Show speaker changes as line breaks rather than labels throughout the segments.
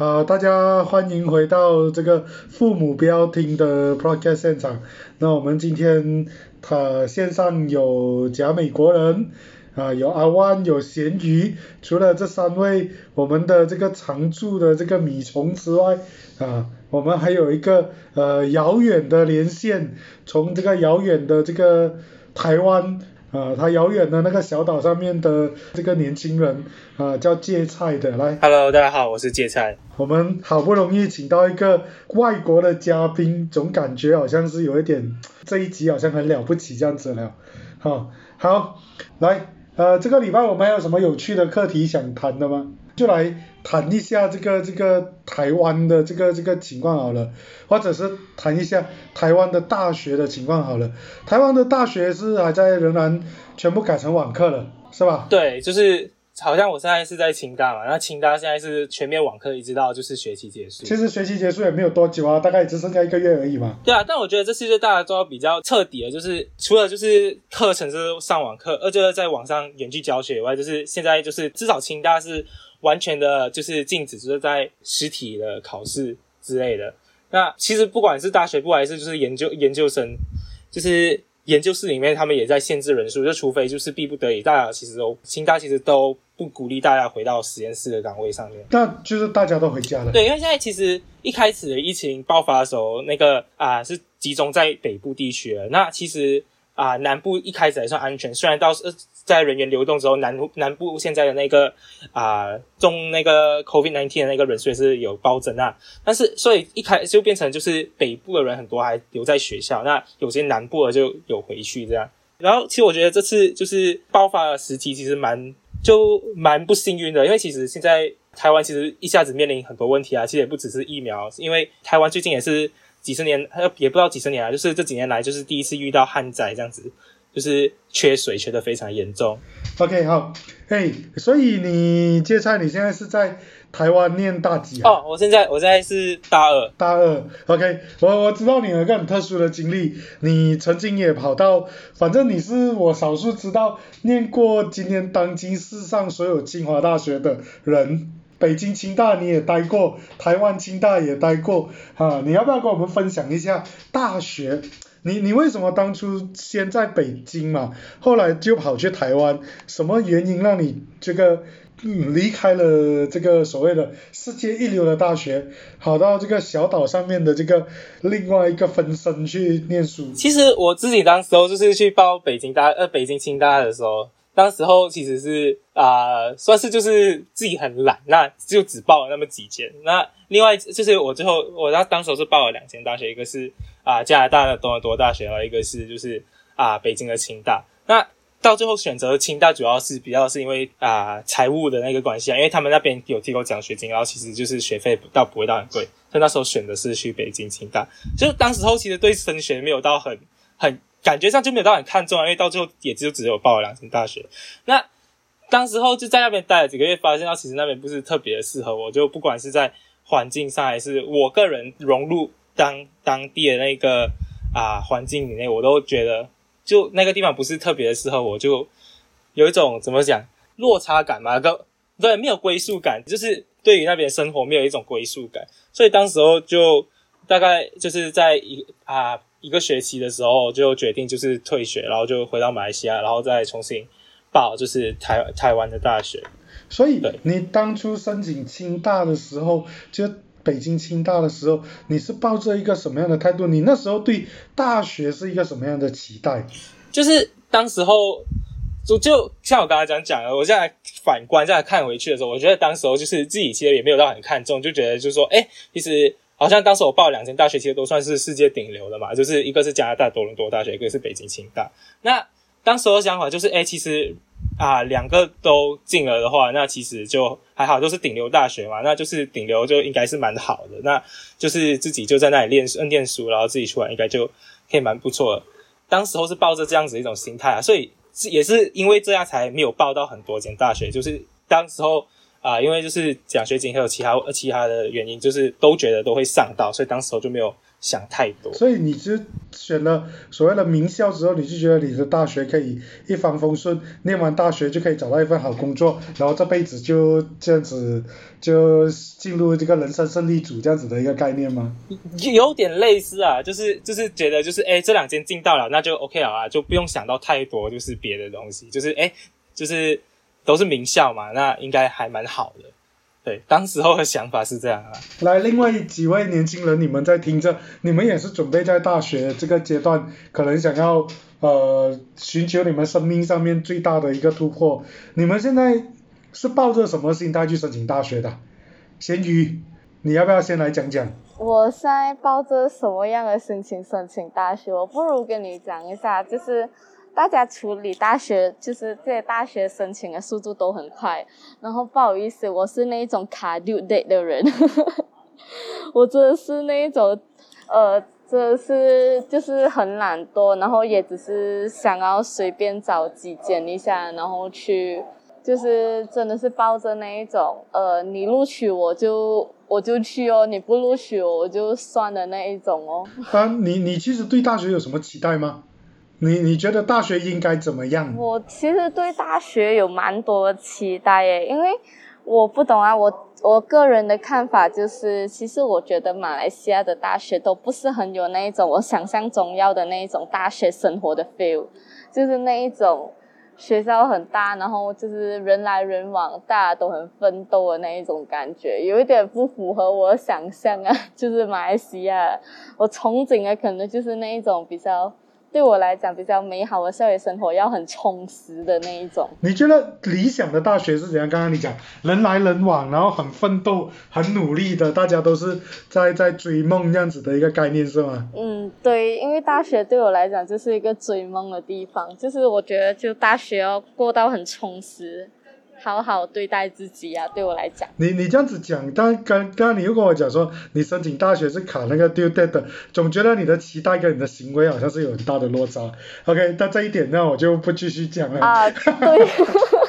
好，大家欢迎回到这个父母不要听的 podcast 现场。那我们今天他线上有假美国人啊，有阿万，有咸鱼。除了这三位我们的这个常驻的这个米虫之外啊，我们还有一个呃遥远的连线，从这个遥远的这个台湾啊，他遥远的那个小岛上面的这个年轻人啊，叫芥菜的来。
Hello，大家好，我是芥菜。
我们好不容易请到一个外国的嘉宾，总感觉好像是有一点这一集好像很了不起这样子了。好，好，来，呃，这个礼拜我们还有什么有趣的课题想谈的吗？就来谈一下这个这个台湾的这个这个情况好了，或者是谈一下台湾的大学的情况好了。台湾的大学是还在仍然全部改成网课了，是吧？
对，就是好像我现在是在清大嘛，那清大现在是全面网课，一直到就是学期结束。
其实学期结束也没有多久啊，大概只剩下一个月而已嘛。
对啊，但我觉得这次就大家都要比较彻底的，就是除了就是课程是上网课，二就是在网上远距教学以外，就是现在就是至少清大是完全的就是禁止，就是在实体的考试之类的。那其实不管是大学部还是就是研究研究生，就是研究室里面他们也在限制人数，就除非就是逼不得已，大家其实都清大其实都不鼓励大家回到实验室的岗位上面。
那就是大家都回家了。
对，因为现在其实一开始的疫情爆发的时候，那个啊、是集中在北部地区了。那其实啊、南部一开始还算安全，虽然到呃在人员流动之后，南部南部现在的那个啊、中那个 COVID nineteen 的那个人数也是有暴增啊。但是所以一开就变成就是北部的人很多还留在学校，那有些南部的就有回去这样。然后其实我觉得这次就是爆发的时期其实蛮就蛮不幸运的，因为其实现在台湾其实一下子面临很多问题啊，其实也不只是疫苗，因为台湾最近也是几十年，呃也不知道几十年啊，就是这几年来就是第一次遇到旱灾这样子，就是缺水缺的非常严重。
OK，好，哎，所以你芥菜，你现在是在台湾念大几啊？
哦，我现在我现在是大二，
大二，OK，我我知道你有一个很特殊的经历，你曾经也跑到，反正你是我少数知道念过今天当今世上所有清华大学的人，北京清大你也待过，台湾清大也待过，啊，你要不要跟我们分享一下大学？你你为什么当初先在北京嘛，后来就跑去台湾？什么原因让你这个嗯离开了这个所谓的世界一流的大学，跑到这个小岛上面的这个另外一个分身去念书？
其实我自己当时候就是去报北京大呃北京清大的时候，当时候其实是啊、算是就是自己很懒，那就只报了那么几间。那另外就是我最后我当当时候是报了两间大学，一个是啊、加拿大的多伦多大学，然后一个是就是啊、北京的清大。那到最后选择清大，主要是比较是因为啊、财务的那个关系啊，因为他们那边有提供奖学金，然后其实就是学费倒不会到很贵，所以那时候选的是去北京清大。就是当时候其实对升学没有到很很感觉上就没有到很看重啊，因为到最后也就只有报了两间大学。那当时候就在那边待了几个月，发现到其实那边不是特别的适合我，就不管是在环境上还是我个人融入当当地的那个啊环境里面，我都觉得就那个地方不是特别的适合我，就有一种怎么讲落差感嘛，跟对没有归属感，就是对于那边生活没有一种归属感，所以当时候就大概就是在一啊一个学期的时候就决定就是退学，然后就回到马来西亚，然后再重新报就是台台湾的大学。
所以
对
你当初申请清大的时候，就北京清大的时候，你是抱着一个什么样的态度？你那时候对大学是一个什么样的期待？
就是当时候就就像我刚才讲讲的，我现在反观再看回去的时候，我觉得当时候就是自己其实也没有到很看重，就觉得就是说，哎，其实好像当时我报两间大学，其实都算是世界顶流的嘛，就是一个是加拿大多伦多大学，一个是北京清大。那当时的想法就是，哎，其实啊两个都进了的话，那其实就还好，都是顶流大学嘛，那就是顶流就应该是蛮好的，那就是自己就在那里练书念书，然后自己出来应该就可以蛮不错。当时候是抱着这样子一种心态啊，所以也是因为这样才没有报到很多间大学，就是当时候啊、因为就是奖学金还有其他呃其他的原因，就是都觉得都会上到，所以当时候就没有想太多。
所以你就选了所谓的名校之后，你就觉得你的大学可以一帆风顺，念完大学就可以找到一份好工作，然后这辈子就这样子就进入这个人生胜利组这样子的一个概念吗？
有点类似啊，就是就是觉得就是哎，这两间进到了，那就 OK 了啊，就不用想到太多，就是别的东西，就是哎，就是都是名校嘛，那应该还蛮好的。对，当时候的想法是这样啊。
来，另外几位年轻人，你们在听着，你们也是准备在大学这个阶段，可能想要呃寻求你们生命上面最大的一个突破。你们现在是抱着什么心态去申请大学的？咸鱼，你要不要先来讲讲？
我现在抱着什么样的心情申请大学？我不如跟你讲一下，就是。大家处理大学，就是这些大学申请的速度都很快。然后不好意思，我是那一种卡 due date 的人，我真的是那一种，呃，真的是就是很懒惰，然后也只是想要随便找几间一下，然后去，就是真的是抱着那一种，呃，你录取我就我就去哦，你不录取我我就算的那一种哦。
啊，你你其实对大学有什么期待吗？你你觉得大学应该怎么样？
我其实对大学有蛮多期待耶，因为我不懂啊，我我个人的看法就是，其实我觉得马来西亚的大学都不是很有那一种我想象中要的那一种大学生活的 feel，就是那一种学校很大，然后就是人来人往，大家都很奋斗的那一种感觉，有一点不符合我想象啊，就是马来西亚，我憧憬的可能就是那一种比较。对我来讲，比较美好的校园生活要很充实的那一种。
你觉得理想的大学是怎样？刚刚你讲人来人往，然后很奋斗、很努力的，大家都是在在追梦这样子的一个概念是吗？
嗯，对，因为大学对我来讲就是一个追梦的地方，就是我觉得就大学要过到很充实。好好对待自己呀，对我来讲。
你你这样子讲，但刚刚刚你又跟我讲说，你申请大学是卡那个 due date 的，总觉得你的期待跟你的行为好像是有很大的落差。OK，但这一点呢，我就不继续讲了。
啊，对。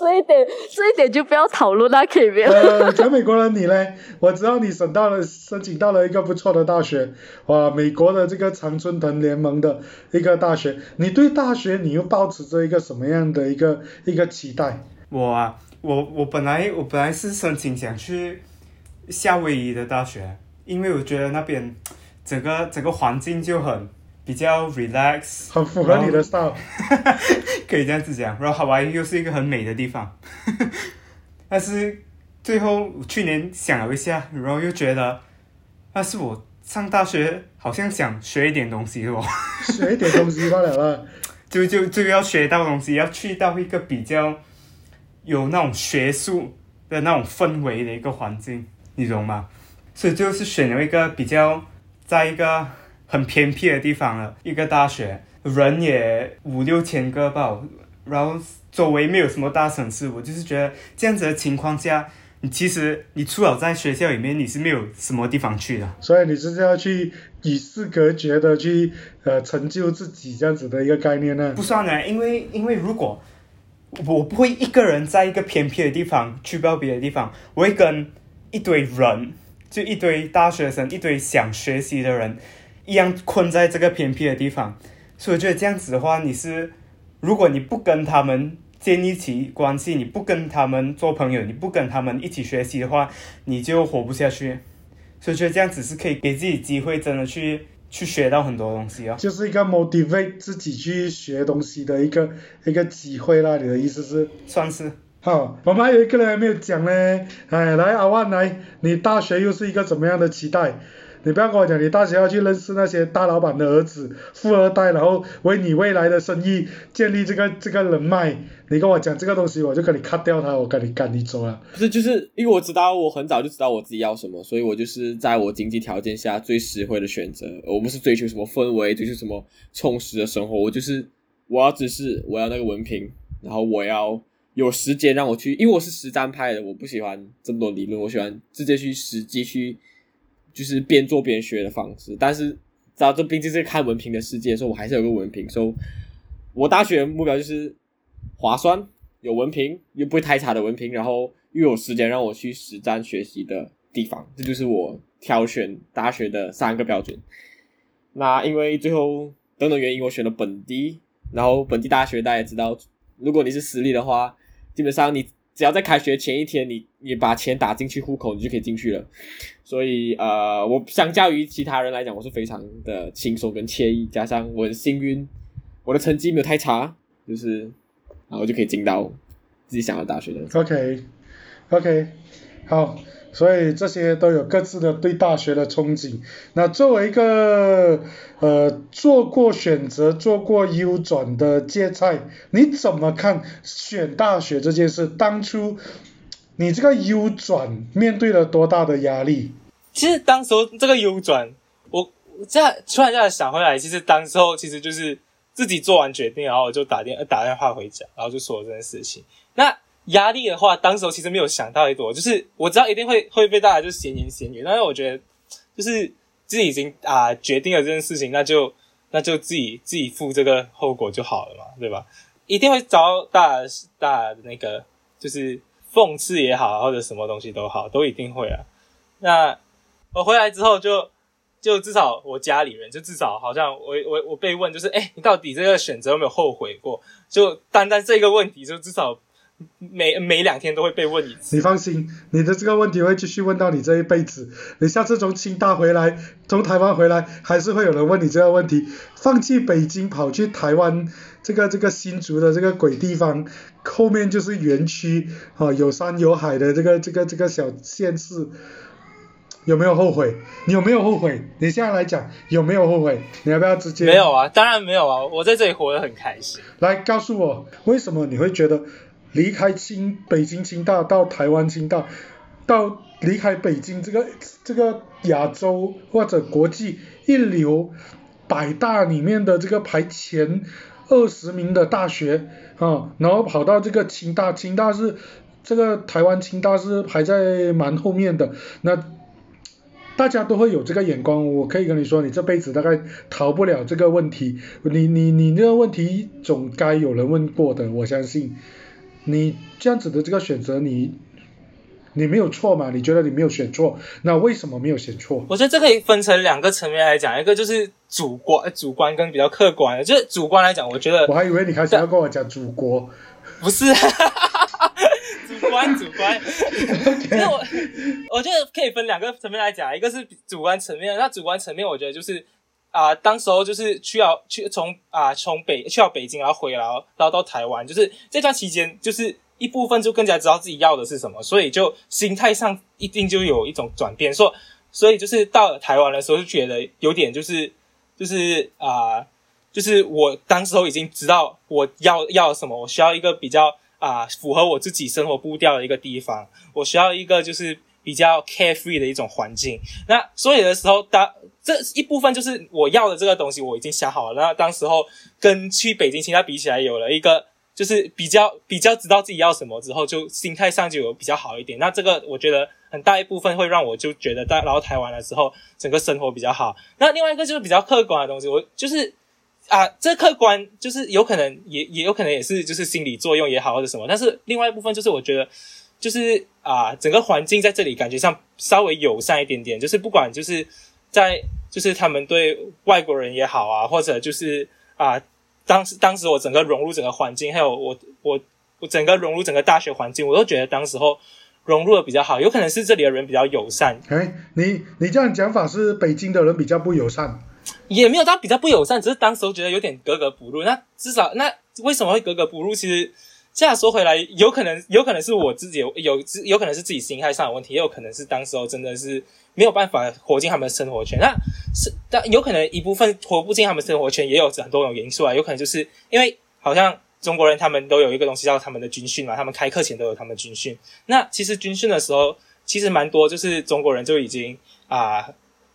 这一点，这一点就不要讨论了，可以不要？
呃，全美国人你嘞？我知道你申到了，申请到了一个不错的大学，哇，美国的这个常春藤联盟的一个大学。你对大学你又保持着一个什么样的一个一个期待？
我啊，我我本来我本来是申请想去夏威夷的大学，因为我觉得那边整个整个环境就很。比较 relax，
很符合你的 style，
可以这样子讲。然后海外又是一个很美的地方，但是最后去年想了一下，然后又觉得，但是我上大学好像想学一点东西哦，
学一点东西罢了啦，
就就就要学到东西，要去到一个比较有那种学术的那种氛围的一个环境，你懂吗？所以就是选了一个比较在一个。很偏僻的地方了，一个大学，人也五六千个吧，然后周围没有什么大城市，我就是觉得这样子的情况下，你其实你除了在学校里面，你是没有什么地方去的。
所以你是要去与世隔绝的去呃成就自己这样子的一个概念呢？
不算呢，因为因为如果我不会一个人在一个偏僻的地方去到别的地方，我会跟一堆人，就一堆大学生，一堆想学习的人。一样困在这个偏僻的地方，所以我觉得这样子的话，你是如果你不跟他们建立起关系，你不跟他们做朋友，你不跟他们一起学习的话，你就活不下去。所以觉得这样子是可以给自己机会，真的去去学到很多东西哦。
就是一个 motivate 自己去学东西的一个一个机会啦。你的意思是？
算是。
好，我们还有一个人还没有讲呢。哎，来阿万来，你大学又是一个怎么样的期待？你不要跟我讲，你大学要去认识那些大老板的儿子、富二代，然后为你未来的生意建立这个这个人脉。你跟我讲这个东西，我就跟你 cut 掉他，我跟你赶你走了。
不是，就是因为我知道我很早就知道我自己要什么，所以我就是在我经济条件下最实惠的选择。我不是追求什么氛围，追求什么充实的生活，我就是我要只是我要那个文凭，然后我要有时间让我去，因为我是实战派的，我不喜欢这么多理论，我喜欢直接去实际去。就是边做边学的方式，但是，知道这毕竟是看文凭的世界，所以我还是有个文凭。所以，我大学目标就是划算、有文凭又不会太差的文凭，然后又有时间让我去实战学习的地方，这就是我挑选大学的三个标准。那因为最后等等原因，我选了本地，然后本地大学大家也知道，如果你是私立的话，基本上你只要在开学前一天，你你把钱打进去户口，你就可以进去了。所以呃，我相较于其他人来讲，我是非常的轻松跟惬意，加上我很幸运，我的成绩没有太差，就是然后就可以进到自己想要大学的。
OK，OK，、好，所以这些都有各自的对大学的憧憬。那作为一个呃做过选择、做过 U 转的芥菜，你怎么看选大学这件事？当初你这个 U 转面对了多大的压力？
其实当时候这个 U 转，我我这突然这样想回来，其实当时候其实就是自己做完决定，然后我就打电打电话回家，然后就说了这件事情。那压力的话，当时候其实没有想到太多，就是我知道一定会会被大家就闲言闲语，但是我觉得就是自己已经啊、决定了这件事情，那就那就自己自己负这个后果就好了嘛，对吧？一定会遭大大的那个就是讽刺也好，或者什么东西都好，都一定会啊。那我回来之后就就至少我家里人就至少好像我我我被问就是哎、诶你到底这个选择有没有后悔过？就单单这个问题，就至少每每两天都会被问一次。
你放心，你的这个问题会继续问到你这一辈子。你下次从清大回来，从台湾回来，还是会有人问你这个问题。放弃北京跑去台湾这个这个新竹的这个鬼地方，后面就是园区啊，有山有海的这个这个这个小县市。有没有后悔？你有没有后悔？你现在来讲有没有后悔？你要不要直接
没有啊，当然没有啊，我在这里活得很开心。
来告诉我，为什么你会觉得离开清北京清大到台湾清大，到离开北京这个这个亚洲或者国际一流百大里面的这个排前二十名的大学啊，然后跑到这个清大，清大是这个台湾清大是排在蛮后面的，那。大家都会有这个眼光，我可以跟你说，你这辈子大概逃不了这个问题。你你你这个问题总该有人问过的，我相信。你这样子的这个选择，你你没有错嘛？你觉得你没有选错，那为什么没有选错？
我觉得这可以分成两个层面来讲，一个就是主观、主观跟比较客观的。就是主观来讲，我觉得
我还以为你开始要跟我讲祖国。
不是，主观主观。就是我我觉得可以分两个层面来讲，一个是主观层面，那主观层面我觉得就是啊、当时候就是去到去从啊、从北去到北京，然后回来，然后然后到台湾，就是这段期间就是。一部分就更加知道自己要的是什么，所以就心态上一定就有一种转变。说，所以就是到了台湾的时候，就觉得有点就是就是啊、就是我当时候已经知道我要要什么，我需要一个比较啊、符合我自己生活步调的一个地方，我需要一个就是比较 carefree 的一种环境。那所以的时候，当这一部分就是我要的这个东西，我已经想好了。那当时候跟去北京、清大比起来，有了一个就是比较比较知道自己要什么之后，就心态上就有比较好一点。那这个我觉得很大一部分会让我就觉得到来到台湾的时候，整个生活比较好。那另外一个就是比较客观的东西，我就是啊，这客观就是有可能也也有可能也是就是心理作用也好或者什么，但是另外一部分就是我觉得就是啊，整个环境在这里感觉上稍微友善一点点，就是不管就是在就是他们对外国人也好啊，或者就是啊，当时当时我整个融入整个环境，还有我我我整个融入整个大学环境，我都觉得当时候融入的比较好，有可能是这里的人比较友善，
哎，你你这样讲法是北京的人比较不友善。
也没有到比较不友善，只是当时候觉得有点格格不入。那至少那为什么会格格不入？其实这样说回来，有可能有可能是我自己有有有可能是自己心态上的问题，也有可能是当时候真的是没有办法活进他们的生活圈。那是但有可能一部分活不进他们生活圈，也有很多种因素啊。有可能就是因为好像中国人他们都有一个东西叫他们的军训嘛，他们开课前都有他们军训。那其实军训的时候，其实蛮多就是中国人就已经啊。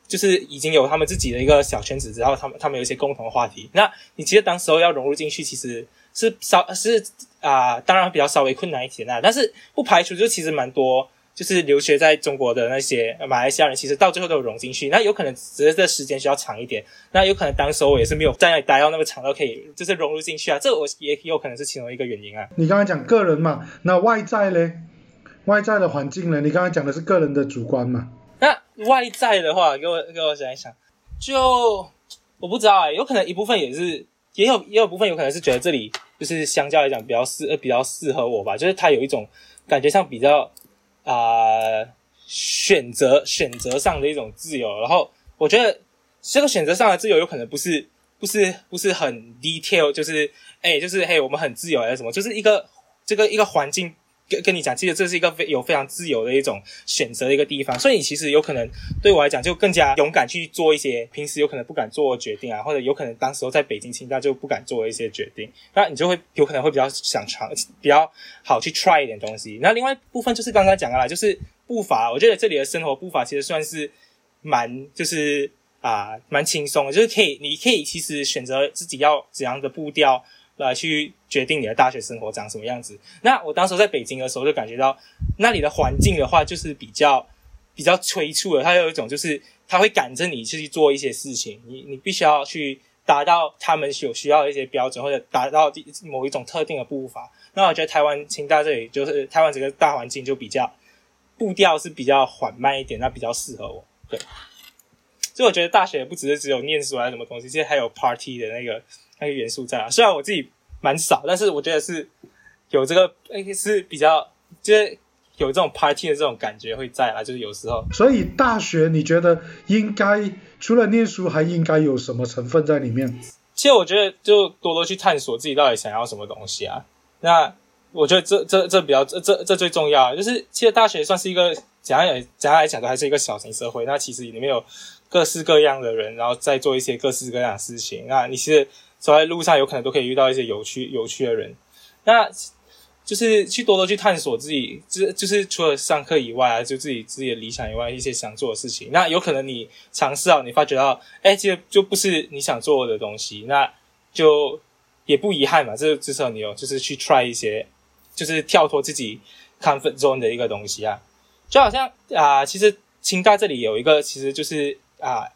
就是已经有他们自己的一个小圈子，然后他们他们有一些共同的话题。那你其实当时候要融入进去，其实是稍是啊、当然比较稍微困难一点啦。但是不排除就其实蛮多，就是留学在中国的那些马来西亚人，其实到最后都有融进去。那有可能只是这时间需要长一点，那有可能当时候我也是没有在那里待到那么长，都可以就是融入进去啊。这我也有可能是其中一个原因啊。
你刚才讲个人嘛，那外在嘞？外在的环境呢？你刚才讲的是个人的主观嘛？
那外在的话，给我给我想一想，就我不知道哎、有可能一部分也是，也有也有部分有可能是觉得这里就是相较来讲比较适呃比较适合我吧，就是它有一种感觉上比较啊、选择选择上的一种自由，然后我觉得这个选择上的自由有可能不是不是不是很 detail，就是哎就是嘿我们很自由还是什么，就是一个这个一个环境跟跟你讲，其实这是一个非有非常自由的一种选择的一个地方，所以你其实有可能对我来讲就更加勇敢去做一些平时有可能不敢做的决定啊，或者有可能当时候在北京清大就不敢做一些决定，那你就会有可能会比较想尝，比较好去 try 一点东西。那另外一部分就是刚刚讲的啦，就是步伐，我觉得这里的生活步伐其实算是蛮就是啊蛮轻松的，就是可以你可以其实选择自己要怎样的步调。来去决定你的大学生活长什么样子。那我当时在北京的时候，就感觉到那里的环境的话，就是比较比较催促的，它有一种就是它会赶着你去做一些事情，你你必须要去达到他们有需要的一些标准，或者达到某一种特定的步伐。那我觉得台湾清大这里就是台湾整个大环境就比较步调是比较缓慢一点，那比较适合我。对，所以我觉得大学不只是只有念书还是什么东西，其实还有 party 的那个那个元素在啊。虽然我自己蛮少，但是我觉得是有这个诶是比较就是有这种 party 的这种感觉会在啊，就是有时候
所以大学你觉得应该除了念书，还应该有什么成分在里面？
其实我觉得就多多去探索自己到底想要什么东西啊。那我觉得这这这比较这这这最重要啊，就是其实大学算是一个怎样也怎样来讲都还是一个小型社会。那其实里面有各式各样的人，然后再做一些各式各样的事情。那你其实走在路上有可能都可以遇到一些有趣有趣的人。那就是去多多去探索自己，就就是除了上课以外啊，就自己自己的理想以外，一些想做的事情。那有可能你尝试到，你发觉到，哎，其实就不是你想做的东西，那就也不遗憾嘛。这至少你有就是去 try 一些，就是跳脱自己 comfort zone 的一个东西啊。就好像啊、其实清大这里有一个，其实就是啊，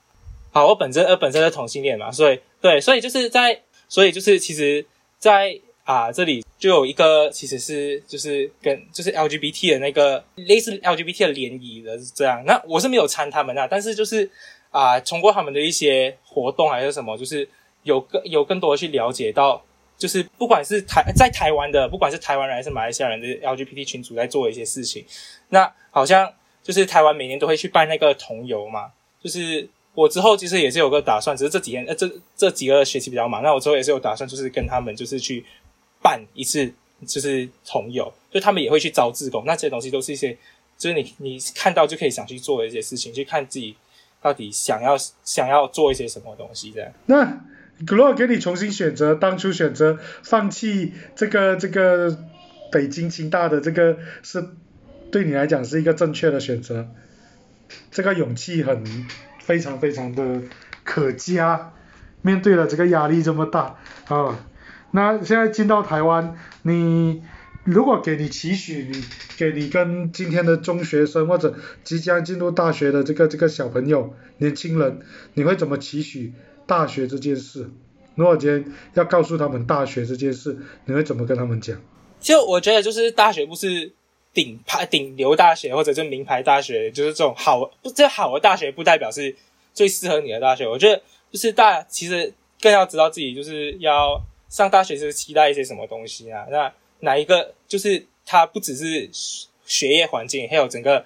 好，我本身呃本身是同性恋嘛，所以对，所以就是在，所以就是其实在，啊这里就有一个其实是就是跟就是 LGBT 的那个类似 LGBT 的联谊的这样，那我是没有参他们啊，但是就是啊、通过他们的一些活动还是什么，就是有更有更多的去了解到。就是不管是台在台湾的，不管是台湾人还是马来西亚人的 LGBT 群组在做一些事情，那好像就是台湾每年都会去办那个同游嘛，就是我之后其实也是有个打算，只是这几天呃这这几个学期比较忙，那我之后也是有打算，就是跟他们就是去办一次就是同游，就他们也会去招志工，那这些东西都是一些就是你你看到就可以想去做的一些事情，去看自己到底想要想要做一些什么东西这样。
那如果给你重新选择，当初选择放弃这个这个北京清大的这个是对你来讲是一个正确的选择，这个勇气很非常非常的可嘉。面对了这个压力这么大啊，那现在进到台湾，你如果给你期许，你给你跟今天的中学生或者即将进入大学的这个这个小朋友、年轻人，你会怎么期许大学这件事？如果今天要告诉他们大学这件事，你会怎么跟他们讲？
就我觉得，就是大学不是顶牌顶流大学或者是名牌大学，就是这种好这好的大学不代表是最适合你的大学。我觉得就是大其实更要知道自己就是要上大学是期待一些什么东西啊。那哪一个就是它不只是学业环境，还有整个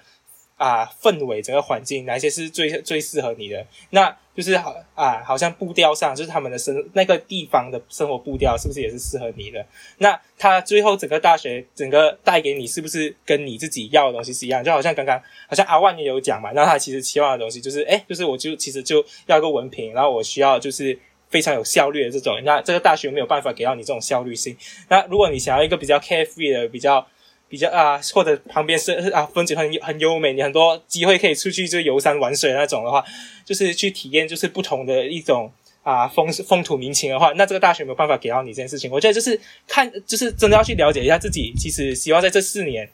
啊氛围，整个环境哪一些是最最适合你的？那就是好啊，好像步调上就是他们的生那个地方的生活步调是不是也是适合你的？那他最后整个大学整个带给你是不是跟你自己要的东西是一样？就好像刚刚好像阿万也有讲嘛，那他其实期望的东西就是，哎，就是我就其实就要一个文凭，然后我需要就是非常有效率的这种。那这个大学没有办法给到你这种效率性。那如果你想要一个比较 carefree 的、比较比较啊，或者旁边是啊风景很很优美，你很多机会可以出去就游山玩水那种的话，就是去体验就是不同的一种。啊，风风土民情的话，那这个大学没有办法给到你这件事情。我觉得就是看，就是真的要去了解一下自己。其实希望在这四年，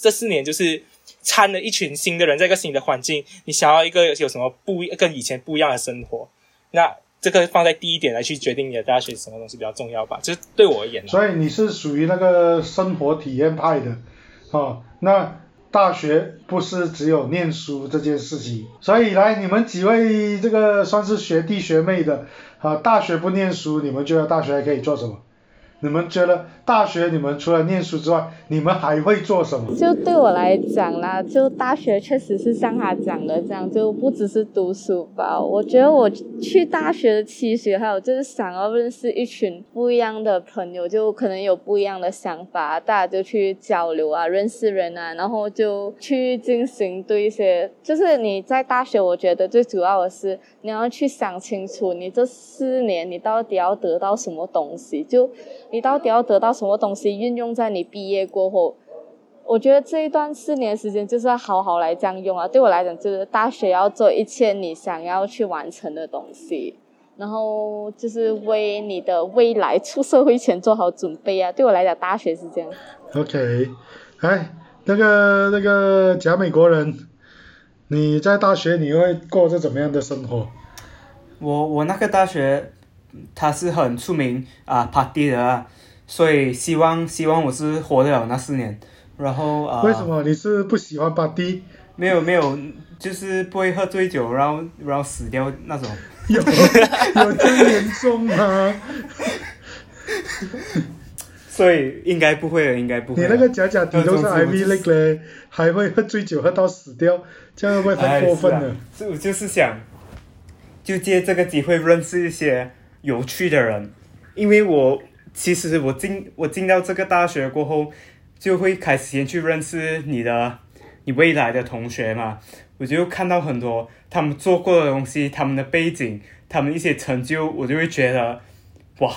这四年就是参了一群新的人，在一个新的环境，你想要一个有什么不跟以前不一样的生活，那这个放在第一点来去决定你的大学什么东西比较重要吧。就是对我而言，
所以你是属于那个生活体验派的，哦，那大学不是只有念书这件事情。所以来，你们几位这个算是学弟学妹的，啊，大学不念书，你们觉得大学还可以做什么？你们觉得大学你们除了念书之外，你们还会做什么？
就对我来讲啦，就大学确实是像他讲的这样，就不只是读书吧。我觉得我去大学的期许，还有就是想要认识一群不一样的朋友，就可能有不一样的想法，大家就去交流啊，认识人啊，然后就去进行对一些，就是你在大学，我觉得最主要的是你要去想清楚，你这四年你到底要得到什么东西，就。你到底要得到什么东西运用在你毕业过后？我觉得这一段四年时间就是要好好来这样用啊！对我来讲，就是大学要做一切你想要去完成的东西，然后就是为你的未来出社会前做好准备啊！对我来讲，大学是这样。
OK，哎，那个那个假美国人，你在大学你会过着怎么样的生活？
我我那个大学。他是很出名啊，party 的啊，所以希望希望我是活得了那四年，然后啊。
为什么你是不喜欢 party？
没有没有，就是不会喝醉酒，然后然后死掉那种。
有有这么严重吗？
所以应该不会了，应该不会。
你那个假假底都是 I V 类嘞，还会喝醉酒喝到死掉，这样会不会太过分了？
所以我就是想，就借这个机会认识一些。有趣的人，因为我其实我进我进到这个大学过后，就会开始先去认识你的你未来的同学嘛，我就看到很多他们做过的东西，他们的背景，他们一些成就，我就会觉得，哇，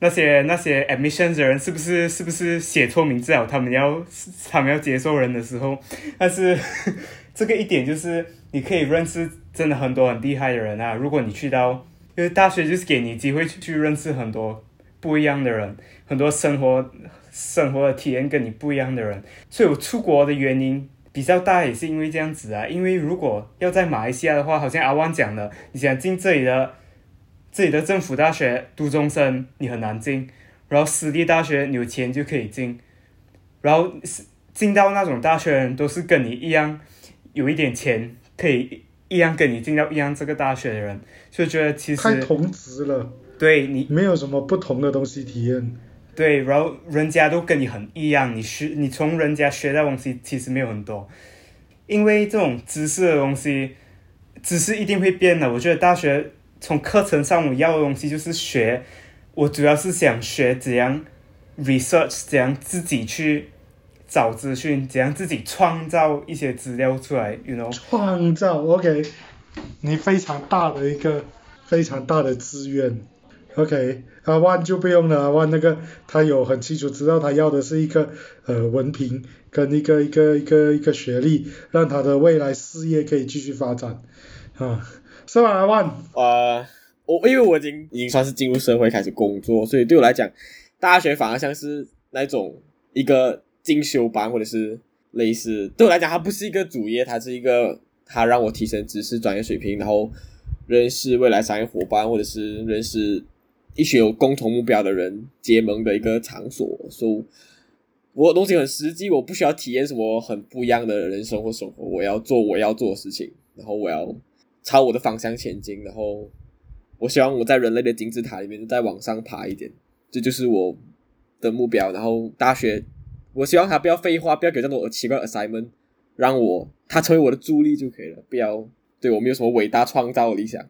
那些那些 admission 的人是不是是不是写错名字了？他们要他们要接受人的时候，但是 这个一点就是你可以认识真的很多很厉害的人啊，如果你去到。因为大学就是给你机会去去认识很多不一样的人，很多生活生活的体验跟你不一样的人，所以我出国的原因比较大，也是因为这样子啊。因为如果要在马来西亚的话，好像阿旺讲的，你想进这里的这里的政府大学读中生，你很难进；然后私立大学你有钱就可以进，然后进到那种大学人都是跟你一样有一点钱可以。一样跟你进到一样这个大学的人，就觉得其实
太同质了。
对你
没有什么不同的东西体验。
对，然后人家都跟你很一样，你学你从人家学到东西其实没有很多，因为这种知识的东西，知识一定会变的。我觉得大学从课程上我要的东西就是学，我主要是想学怎样 research，怎样自己去。找资讯，怎样自己创造一些资料出来，you know？
创造，OK，你非常大的一个非常大的资源，OK，阿万就不用了，阿万那个他有很清楚知道他要的是一个呃文凭跟一个一个一个一个学历，让他的未来事业可以继续发展，啊，是吧，阿万？
呃，我因为我已经已经算是进入社会开始工作，所以对我来讲，大学反而像是那种一个。进修班或者是类似，对我来讲，它不是一个主业，它是一个它让我提升知识、专业水平，然后认识未来商业伙伴，或者是认识一群有共同目标的人结盟的一个场所。所以，我东西很实际，我不需要体验什么很不一样的人生或生活，我要做我要做的事情，然后我要朝我的方向前进，然后我希望我在人类的金字塔里面再往上爬一点，这就是我的目标。然后大学。我希望他不要废话，不要给这种奇怪 assignment，让我他成为我的助力就可以了，不要对我没有什么伟大创造理想，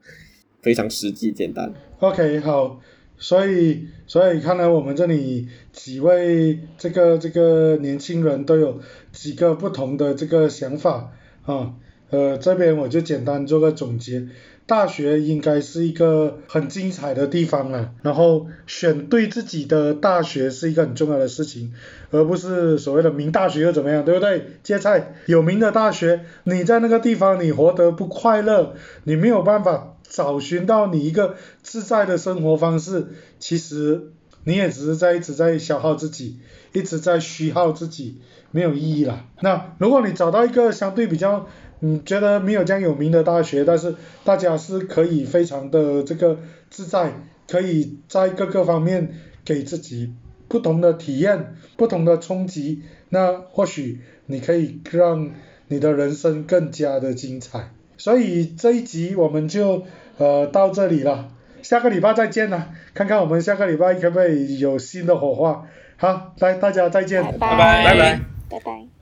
非常实际简单。
OK，好，所以所以看来我们这里几位这个这个年轻人都有几个不同的这个想法啊，呃，这边我就简单做个总结。大学应该是一个很精彩的地方啊，然后选对自己的大学是一个很重要的事情，而不是所谓的名大学又怎么样，对不对？芥菜有名的大学，你在那个地方你活得不快乐，你没有办法找寻到你一个自在的生活方式，其实你也只是在一直在消耗自己，一直在虚耗自己，没有意义了。那如果你找到一个相对比较。嗯，觉得没有这样有名的大学，但是大家是可以非常的这个自在，可以在各个方面给自己不同的体验、不同的冲击。那或许你可以让你的人生更加的精彩。所以这一集我们就呃到这里了，下个礼拜再见了，看看我们下个礼拜可不可以有新的火花。好，来大家再见。
拜拜
拜拜
拜拜。